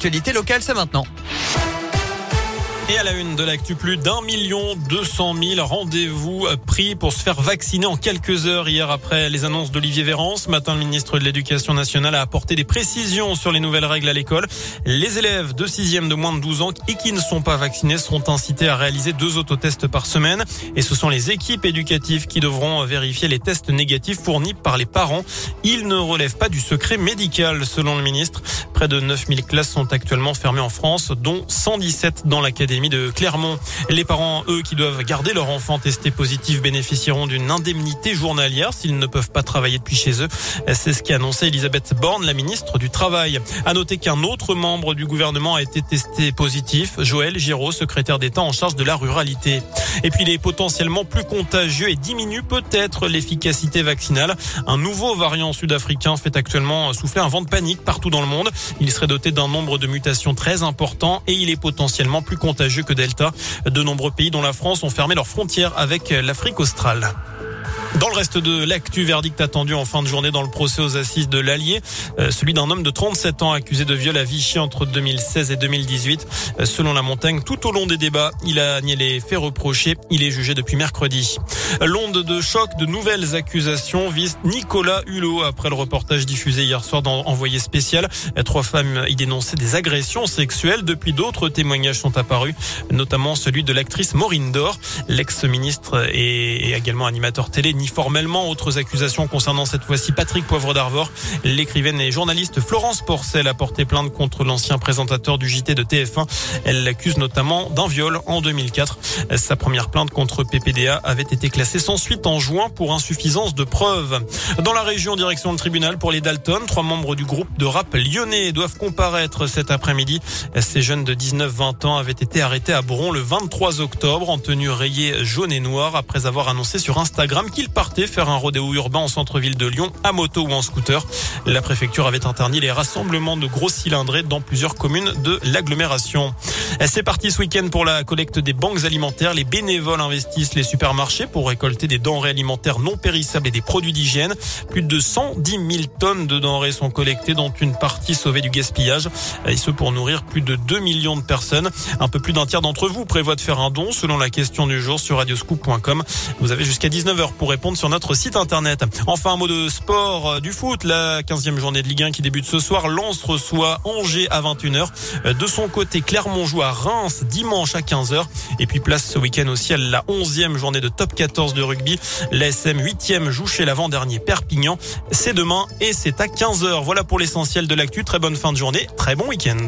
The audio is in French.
Actualité locale, c'est maintenant. Et à la une de l'actu, plus d'un million deux cent mille rendez-vous pris pour se faire vacciner en quelques heures hier après les annonces d'Olivier Véran. Ce matin, le ministre de l'Éducation nationale a apporté des précisions sur les nouvelles règles à l'école. Les élèves de sixième de moins de 12 ans et qui ne sont pas vaccinés seront incités à réaliser deux autotests par semaine. Et ce sont les équipes éducatives qui devront vérifier les tests négatifs fournis par les parents. Ils ne relèvent pas du secret médical, selon le ministre. Près de 9000 classes sont actuellement fermées en France, dont 117 dans l'académie de Clermont. Les parents, eux, qui doivent garder leur enfant testé positif, bénéficieront d'une indemnité journalière s'ils ne peuvent pas travailler depuis chez eux. C'est ce qu'a annoncé Elisabeth Borne, la ministre du Travail. À noter qu'un autre membre du gouvernement a été testé positif, Joël Giraud, secrétaire d'État en charge de la ruralité. Et puis il est potentiellement plus contagieux et diminue peut-être l'efficacité vaccinale. Un nouveau variant sud-africain fait actuellement souffler un vent de panique partout dans le monde. Il serait doté d'un nombre de mutations très important et il est potentiellement plus contagieux que Delta. De nombreux pays, dont la France, ont fermé leurs frontières avec l'Afrique australe. Dans le reste de l'actu, verdict attendu en fin de journée dans le procès aux assises de l'Allier, euh, celui d'un homme de 37 ans accusé de viol à Vichy entre 2016 et 2018. Euh, selon la montagne, tout au long des débats, il a nié les faits reprochés. Il est jugé depuis mercredi. L'onde de choc, de nouvelles accusations vise Nicolas Hulot après le reportage diffusé hier soir dans Envoyé spécial. Euh, trois femmes y dénonçaient des agressions sexuelles. Depuis, d'autres témoignages sont apparus, notamment celui de l'actrice Maureen Dor. L'ex-ministre et également animateur télé ni formellement. Autres accusations concernant cette fois-ci Patrick Poivre d'Arvor. L'écrivaine et journaliste Florence Porcel a porté plainte contre l'ancien présentateur du JT de TF1. Elle l'accuse notamment d'un viol en 2004. Sa première plainte contre PPDA avait été classée sans suite en juin pour insuffisance de preuves. Dans la région, direction le tribunal pour les Dalton, trois membres du groupe de rap lyonnais doivent comparaître cet après-midi. Ces jeunes de 19-20 ans avaient été arrêtés à Bron le 23 octobre en tenue rayée jaune et noire après avoir annoncé sur Instagram qu'ils partaient faire un rodéo urbain en centre-ville de Lyon à moto ou en scooter. La préfecture avait interdit les rassemblements de gros cylindrés dans plusieurs communes de l'agglomération. C'est parti ce week-end pour la collecte des banques alimentaires. Les bénévoles investissent les supermarchés pour récolter des denrées alimentaires non périssables et des produits d'hygiène. Plus de 110 000 tonnes de denrées sont collectées, dont une partie sauvée du gaspillage. Et ce pour nourrir plus de 2 millions de personnes. Un peu plus d'un tiers d'entre vous prévoit de faire un don selon la question du jour sur radioscoop.com. Vous avez jusqu'à 19h pour répondre sur notre site internet. Enfin, un mot de sport, euh, du foot. La 15e journée de Ligue 1 qui débute ce soir. Lens reçoit Angers à 21h. Euh, de son côté, Clermont joue à Reims dimanche à 15h. Et puis place ce week-end aussi à la 11e journée de top 14 de rugby. L'ASM 8e joue chez l'avant-dernier Perpignan. C'est demain et c'est à 15h. Voilà pour l'essentiel de l'actu. Très bonne fin de journée. Très bon week-end.